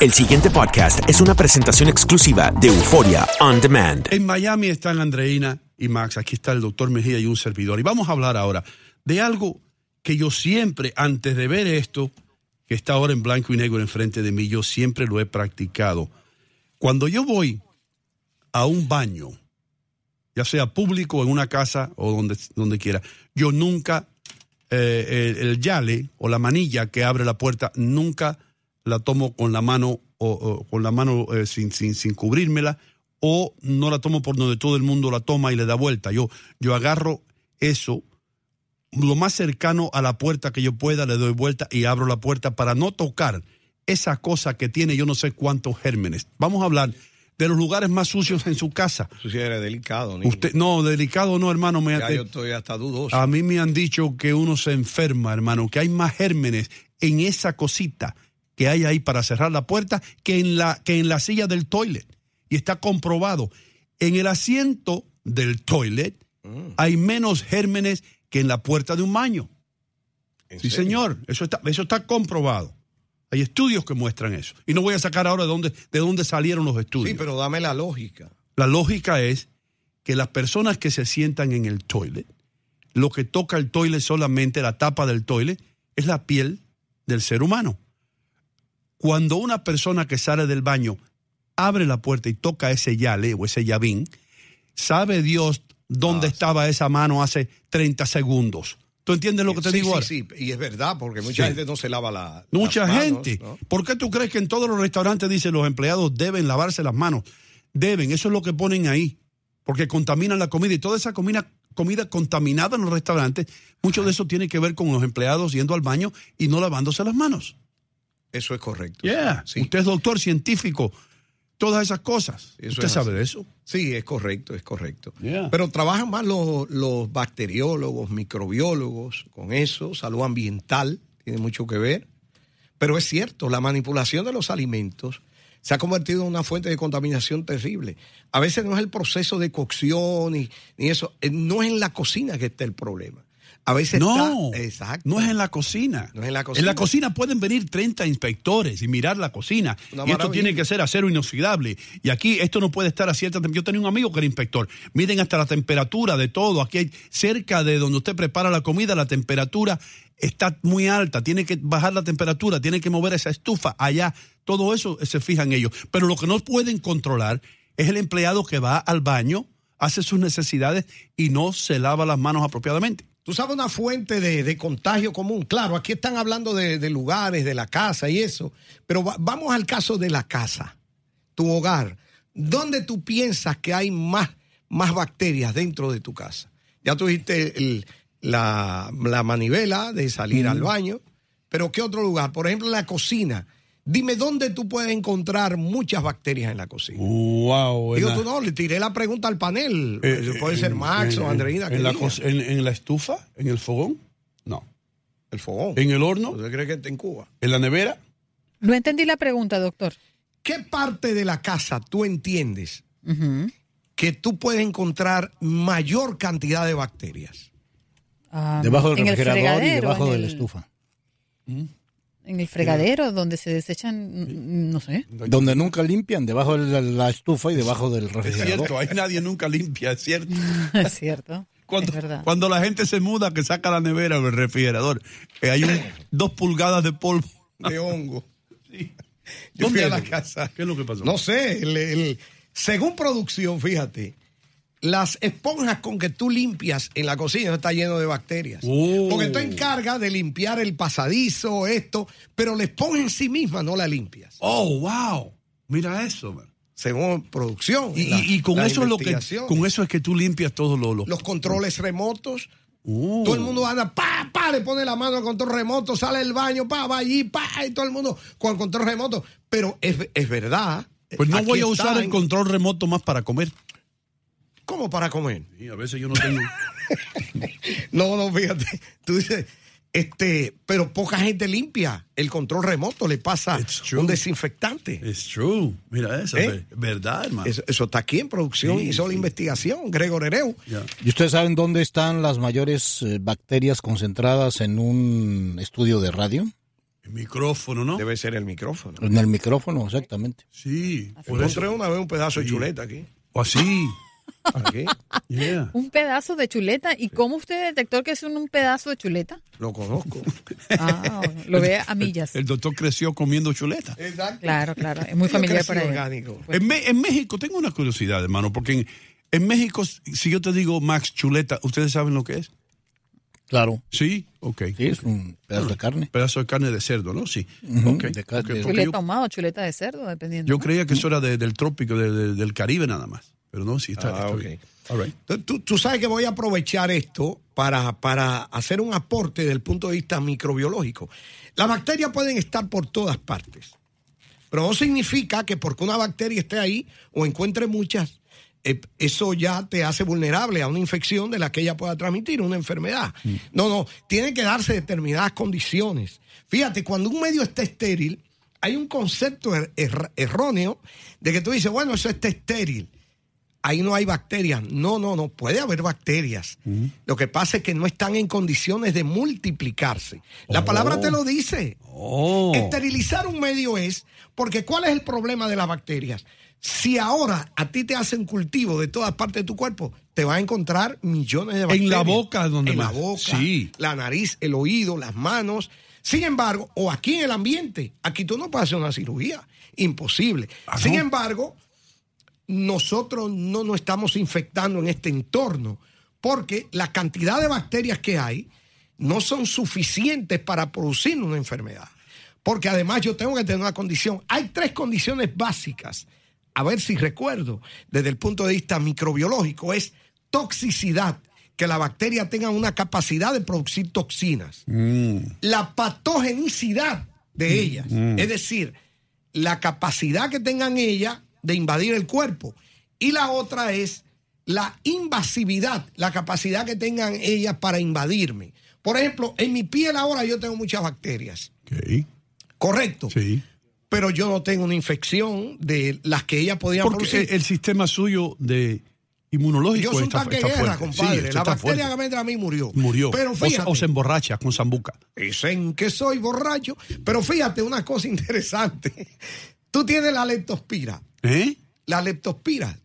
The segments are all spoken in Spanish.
El siguiente podcast es una presentación exclusiva de Euforia On Demand. En Miami están Andreina y Max, aquí está el doctor Mejía y un servidor. Y vamos a hablar ahora de algo que yo siempre, antes de ver esto, que está ahora en blanco y negro enfrente de mí, yo siempre lo he practicado. Cuando yo voy a un baño, ya sea público en una casa o donde, donde quiera, yo nunca, eh, el yale o la manilla que abre la puerta, nunca la tomo con la mano o, o con la mano eh, sin, sin, sin cubrírmela o no la tomo por donde todo el mundo la toma y le da vuelta. Yo, yo agarro eso lo más cercano a la puerta que yo pueda, le doy vuelta y abro la puerta para no tocar esa cosa que tiene yo no sé cuántos gérmenes. Vamos a hablar de los lugares más sucios en su casa. Eso sí era delicado, niño. Usted, no, delicado no, hermano. Me, Ya yo estoy hasta dudoso. a mí me han dicho que uno se enferma, hermano, que hay más gérmenes en esa cosita que hay ahí para cerrar la puerta que en la, que en la silla del toilet. Y está comprobado. En el asiento del toilet Mm. hay menos gérmenes que en la puerta de un baño. ¿En Sí, serio? señor. Eso está, eso está comprobado. Hay estudios que muestran eso. Y no voy a sacar ahora de dónde, de dónde salieron los estudios. Sí, pero dame la lógica. La lógica es que las personas que se sientan en el toilet, lo que toca el toilet solamente, la tapa del toilet, es la piel del ser humano. Cuando una persona que sale del baño abre la puerta y toca ese yale o ese llavín, sabe Dios dónde estaba esa mano hace 30 segundos. ¿Tú entiendes lo que te sí, digo sí, ahora? sí, y es verdad, porque mucha gente no se lava la. Mucha las manos, gente. ¿no? ¿Por qué tú crees que en todos los restaurantes dicen los empleados deben lavarse las manos? Deben, eso es lo que ponen ahí, porque contaminan la comida y toda esa comida, comida contaminada en los restaurantes, mucho de eso tiene que ver con los empleados yendo al baño y no lavándose las manos. Eso es correcto. Yeah. Sí. Usted es doctor científico, todas esas cosas. Eso Usted es sabe de eso. Sí, es correcto, es correcto. Yeah. Pero trabajan más los, los bacteriólogos, microbiólogos con eso, salud ambiental, tiene mucho que ver. Pero es cierto, la manipulación de los alimentos se ha convertido en una fuente de contaminación terrible. A veces no es el proceso de cocción ni, ni eso, eh, no es en la cocina que está el problema. A veces No, está. Exacto. no es en la cocina. No es en la En cocina. la cocina pueden venir 30 inspectores y mirar la cocina. Una y esto tiene que ser acero inoxidable. Y aquí esto no puede estar a cierta tem- Yo tenía un amigo que era inspector. Miren hasta la temperatura de todo. Aquí hay cerca de donde usted prepara la comida, la temperatura está muy alta. Tiene que bajar la temperatura, tiene que mover esa estufa allá. Todo eso se fijan ellos. Pero lo que no pueden controlar es el empleado que va al baño, hace sus necesidades y no se lava las manos apropiadamente. Tú sabes una fuente de, de contagio común. Claro, aquí están hablando de, de lugares, de la casa y eso, pero va- vamos al caso de la casa, tu hogar. ¿Dónde tú piensas que hay más, más bacterias dentro de tu casa? Ya tuviste el- la, la manivela de salir al baño, pero ¿qué otro lugar? Por ejemplo, la cocina. Dime dónde tú puedes encontrar muchas bacterias en la cocina. Wow. Digo, en tú no, le tiré la pregunta al panel. eh, Puede ser Max en- o Andreina. En la, diga. cos- en, en la estufa, en el fogón, no. El fogón. En el horno, ¿Usted cree que está en Cuba? en la nevera. No entendí la pregunta, doctor. ¿Qué parte de la casa tú entiendes que tú puedes encontrar mayor cantidad de bacterias? Ah, Debajo del refrigerador y debajo de la el- estufa. En el fregadero, donde se desechan, no sé. Donde nunca limpian, debajo de la, la estufa y debajo del Es refrigerador. cierto, ahí nadie nunca limpia, es cierto. es cierto. Cuando, es verdad. cuando la gente se muda, que saca la nevera o el refrigerador, eh, hay un, dos pulgadas de polvo. De hongo. Yo ¿Dónde fui a la es? casa. ¿Qué es lo que pasó? No sé, el- el- según producción, fíjate, las esponjas con que tú limpias en la cocina está lleno de bacterias. Oh. Porque tú encargas de limpiar el pasadizo, esto, pero la esponja en sí misma no la limpias. Oh, wow. Mira eso, man. Según producción. Y, la- y- y con eso es lo que con eso es que tú limpias todos los, los- los controles remotos. Oh. Todo el mundo anda, pa, pa, le pone la mano al control remoto, sale del baño, pa, va allí, pa, y todo el mundo con el control remoto. Pero es, es verdad. Pues no voy a usar el control remoto más para comer. ¿Cómo para comer? Sí, a veces yo no tengo. No, no, fíjate. Tú dices, este, pero poca gente limpia el control remoto, le pasa un desinfectante. It's true. Mira eso, ¿Eh? ver- verdad, hermano. Eso, eso está aquí en producción, Sí, hizo la sí. investigación, Gregor Hereu. ¿Y ustedes saben dónde están las mayores eh, bacterias concentradas en un estudio de radio? El micrófono, ¿no? Debe ser el micrófono. En el micrófono, exactamente. Sí. por Encontré eso. una vez un pedazo de chuleta aquí. O así. Aquí. Yeah. Un pedazo de chuleta. ¿Y cómo usted detectó que es un, un pedazo de chuleta? Lo conozco. Ah, lo ve a millas. El doctor creció comiendo chuleta. Exacto. Claro, claro. Es muy familiar para él. orgánico. En, en México, tengo una curiosidad, hermano, porque en, en México, si yo te digo Max Chuleta, ¿ustedes saben lo que es? Claro. Sí, ok. Sí, es un pedazo de carne. Pedazo de carne de cerdo, ¿no? Sí. Ok, de carne. Chuleta ahumada o chuleta de cerdo, dependiendo. yo ¿no? creía que eso era de- del trópico, de- de- del Caribe nada más. Pero no, sí, está, Ah, está bien. All right. Tú- sabes que voy a aprovechar esto para, para hacer un aporte desde el punto de vista microbiológico. Las bacterias pueden estar por todas partes, pero no significa que porque una bacteria esté ahí o encuentre muchas, eh, eso ya te hace vulnerable a una infección de la que ella pueda transmitir, una enfermedad. No, no, tienen que darse determinadas condiciones. Fíjate, cuando un medio está estéril, hay un concepto er- er- erróneo de que tú dices, bueno, eso está estéril ahí no hay bacterias. No, no, no, puede haber bacterias. Lo que pasa es que no están en condiciones de multiplicarse. La palabra te lo dice. Oh. Esterilizar un medio es, porque ¿cuál es el problema de las bacterias? Si ahora a ti te hacen cultivo de todas partes de tu cuerpo, te vas a encontrar millones de En bacterias. la boca donde En más. la boca, Sí. la nariz, el oído, las manos. Sin embargo, o aquí en el ambiente, aquí tú no puedes hacer una cirugía. Imposible. Ah, Sin ¿no? embargo, nosotros no nos estamos infectando en este entorno porque la cantidad de bacterias que hay no son suficientes para producir una enfermedad. Porque además yo tengo que tener una condición. Hay tres condiciones básicas. A ver si recuerdo, desde el punto de vista microbiológico, es toxicidad, que la bacteria tenga una capacidad de producir toxinas. La patogenicidad de ellas, es decir, la capacidad que tengan ellas de invadir el cuerpo. Y la otra es la invasividad, la capacidad que tengan ellas para invadirme. Por ejemplo, en mi piel ahora yo tengo muchas bacterias. Ok. Correcto. Sí. Pero yo no tengo una infección de las que ellas podían Porque producir. el, sistema suyo de inmunológico yo soy un está, tanque de guerra, compadre. Sí, la bacteria que me entra a mí murió. Murió. Pero O fíjate. o, se emborracha con zambuca. Dicen que soy borracho. Pero fíjate una cosa interesante. Tú tienes la leptospira. ¿Eh? La leptospira.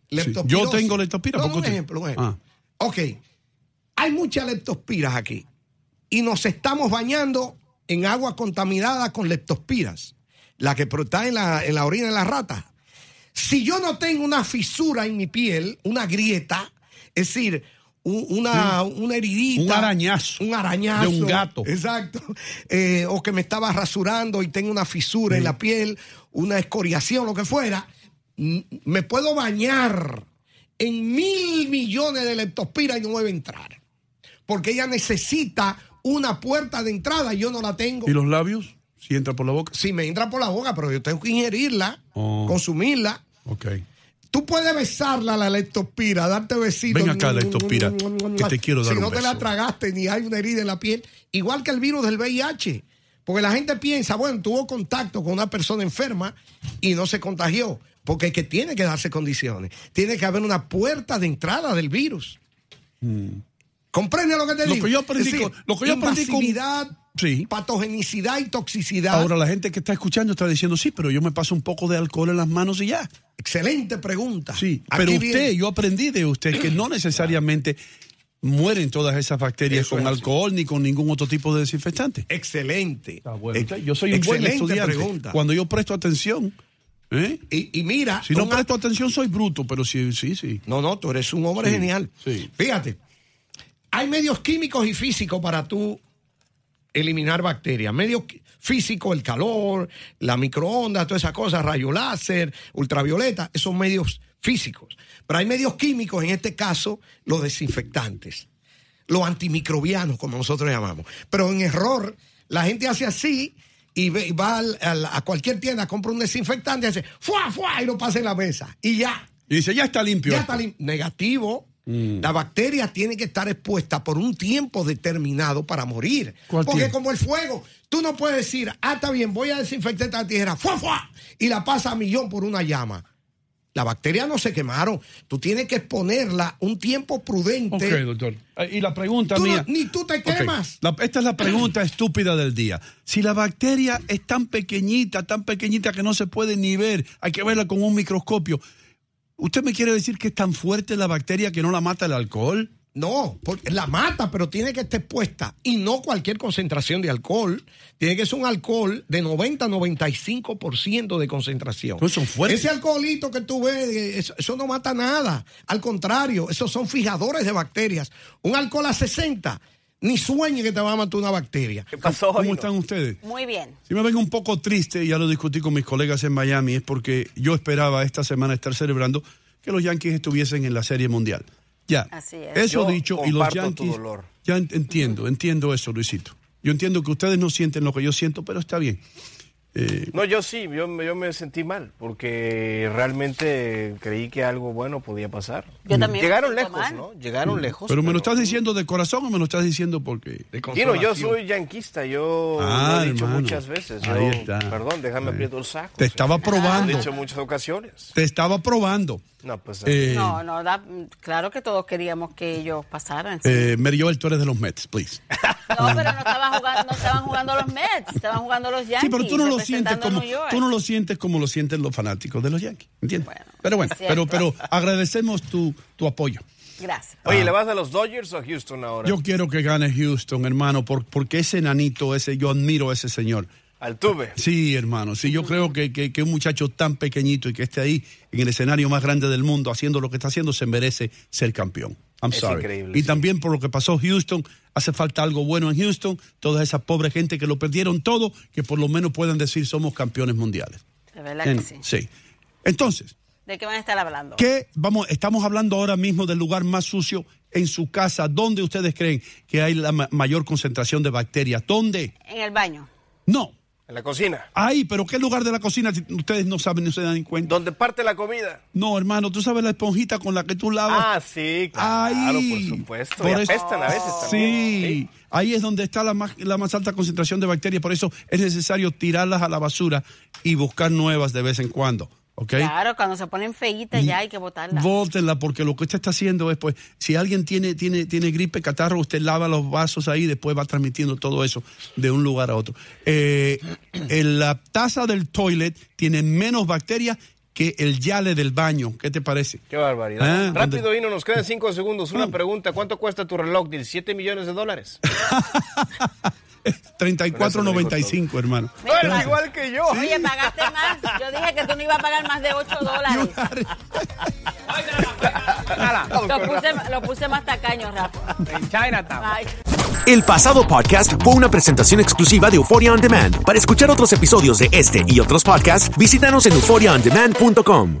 Yo tengo leptospira. No, ¿por no, un qué usted- ejemplo, un ejemplo. Ah. Ok. Hay muchas leptospiras aquí. Y nos estamos bañando en agua contaminada con leptospiras. La que está en la, en la orina de la rata. Si yo no tengo una fisura en mi piel, una grieta, es decir, un- una, una heridita. Un arañazo. Un arañazo. De un gato. Exacto. Eh, o que me estaba rasurando y tengo una fisura en la piel, una escoriación, lo que fuera. Me puedo bañar en mil millones de leptospira y no debe entrar. Porque ella necesita una puerta de entrada y yo no la tengo. ¿Y los labios? Si entra por la boca. Si me entra por la boca, pero yo tengo que ingerirla, Oh. consumirla. Ok. Tú puedes besarla, la leptospira, darte besitos. Ven acá, leptospira, que te quiero dar Si un no te la tragaste ni hay una herida en la piel, igual que el virus del VIH. Porque la gente piensa, bueno, tuvo contacto con una persona enferma y no se contagió. Porque es que tiene que darse condiciones. Tiene que haber una puerta de entrada del virus. ¿Comprende lo que te Lo digo? que yo aprendí decir, lo que yo aprendí con- Sí. patogenicidad y toxicidad. Ahora la gente que está escuchando está diciendo, sí, pero yo me paso un poco de alcohol en las manos y ya. Excelente pregunta. Sí, Aquí pero viene. usted, yo aprendí de usted que no necesariamente mueren todas esas bacterias Eso con es así. alcohol ni con ningún otro tipo de desinfectante. Excelente. Ex- yo soy un buen estudiante. pregunta. Cuando yo presto atención, ¿eh? Y, y mira, si no presto atención soy bruto, pero sí, sí, sí. No, no, tú eres un hombre Sí, genial. sí. Fíjate, hay medios químicos y físicos para tú eliminar bacterias. Medio qui- físico, el calor, la microondas, todas esas cosas, rayo láser, ultravioleta, esos medios físicos. Pero hay medios químicos, en este caso, los desinfectantes, los antimicrobianos, como nosotros llamamos. Pero en error, la gente hace así y ve- y va al- al- a cualquier tienda, compra un desinfectante y hace ¡fua, fua! y lo pasa en la mesa. Y ya. Y dice, ya está limpio. Ya está lim- negativo. Mm. La bacteria tiene que estar expuesta por un tiempo determinado para morir. ¿Cuál Porque tiempo? como el fuego, tú no puedes decir, ah, está bien, voy a desinfectar esta tijera, ¡fua, fua! y la pasa a millón por una llama. Las bacterias no se quemaron. Tú tienes que exponerla un tiempo prudente. Ok, doctor. Eh, Y la pregunta Tú no- mía. ni tú te quemas. la- esta es la pregunta estúpida del día. Si la bacteria es tan pequeñita, tan pequeñita que no se puede ni ver, hay que verla con un microscopio. ¿Usted me quiere decir que es tan fuerte la bacteria que no la mata el alcohol? No, porque la mata, pero tiene que estar expuesta. Y no cualquier concentración de alcohol. Tiene que ser un alcohol de 90-95% de concentración. Pues son fuertes. Ese alcoholito que tú ves, eh, eso, eso no mata nada. Al contrario, esos son fijadores de bacterias. Un alcohol a 60, ni sueñe que te va a matar una bacteria. ¿Qué pasó ¿Cómo están ustedes? Muy bien. Si me ven un poco triste, ya lo discutí con mis colegas en Miami, es porque yo esperaba esta semana estar celebrando que los Yankees estuviesen en la Serie Mundial. Ya. Así es. Eso Yo dicho, y los Yankees. dolor. Ya en- entiendo, entiendo eso, Luisito. Yo entiendo que ustedes no sienten lo que yo siento, pero está bien. Eh, No, yo sí, yo, me- yo me sentí mal porque realmente creí que algo bueno podía pasar. Yo también Llegaron lejos, mal. ¿no? Llegaron lejos. pero me lo estás diciendo de corazón o me lo estás diciendo porque. Kino, yo soy yanquista, yo Ah, lo he dicho hermano. muchas veces. Ahí Yo, está. Perdón, déjame Ahí. aprieto el saco. Te estaba Lo probando. he dicho en muchas ocasiones. Te estaba probando. No, pues. Eh, No, no, da- claro que todos queríamos que ellos pasaran. sí. Eh, Mary Joel, tú eres de los Mets, please. No, pero no estaban jugando, no estaban jugando los Mets, estaban jugando los Yankees. Sí, pero tú no lo sientes como tú no lo sientes como lo sienten los fanáticos de los Yankees, ¿entiendes? pero bueno, pero pero agradecemos tu, tu apoyo. Gracias. Oye. ¿le vas a los Dodgers o a Houston ahora? Yo quiero que gane Houston, hermano, por- porque ese nanito, ese yo admiro a ese señor. Altuve. Sí, hermano, sí, yo creo que, que, que un muchacho tan pequeñito y que esté ahí en el escenario más grande del mundo haciendo lo que está haciendo se merece ser campeón. I'm Es sorry. increíble, y sí. también por lo que pasó Houston, hace falta algo bueno en Houston, toda esa pobre gente que lo perdieron todo, que por lo menos puedan decir somos campeones mundiales. De verdad que En- sí. sí. Entonces, ¿De qué van a estar hablando? ¿qué vamos, estamos hablando ahora mismo del lugar más sucio en su casa? ¿Dónde ustedes creen que hay la ma- mayor concentración de bacterias? ¿Dónde? En el baño. No. En la cocina. Ahí, pero ¿qué lugar de la cocina si ustedes no saben ni se dan cuenta? ¿Dónde parte la comida? No, hermano, tú sabes la esponjita con la que tú lavas. Ah, sí, claro, Ahí. por supuesto. Por y eso- apestan a veces Sí, también. ahí es donde está la más, la más alta concentración de bacterias, por eso es necesario tirarlas a la basura y buscar nuevas de vez en cuando, Claro, cuando se ponen feitas ya hay que botarlas. Vótenla porque lo que usted está haciendo es, pues, si alguien tiene, tiene, tiene gripe, catarro, usted lava los vasos ahí y después va transmitiendo todo eso de un lugar a otro. Eh, en la taza del toilet tiene menos bacterias que el yale del baño. ¿Qué te parece? Qué barbaridad. Ah, Rápido, Hino, nos quedan cinco segundos. Mm. Una pregunta. ¿Cuánto cuesta tu reloj? 17 millones de dólares. 34.95, hermano. No eres Gracias. igual que yo. Oye, pagaste más. Yo dije que tú no ibas a pagar más de 8 dólares. Lo puse, lo puse más tacaño, Rafa. En Chinatown. El pasado podcast fue una presentación exclusiva de Euphoria On Demand. Para escuchar otros episodios de este y otros podcasts, visítanos en euphoriaondemand.com.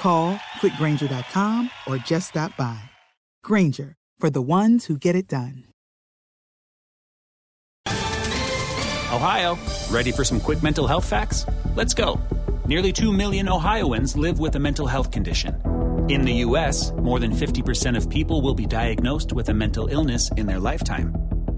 Call quickgranger.com or just stop by. Granger, for the ones who get it done. Ohio, ready for some quick mental health facts? Let's go. Nearly 2 million Ohioans live with a mental health condition. In the U.S., more than 50% of people will be diagnosed with a mental illness in their lifetime.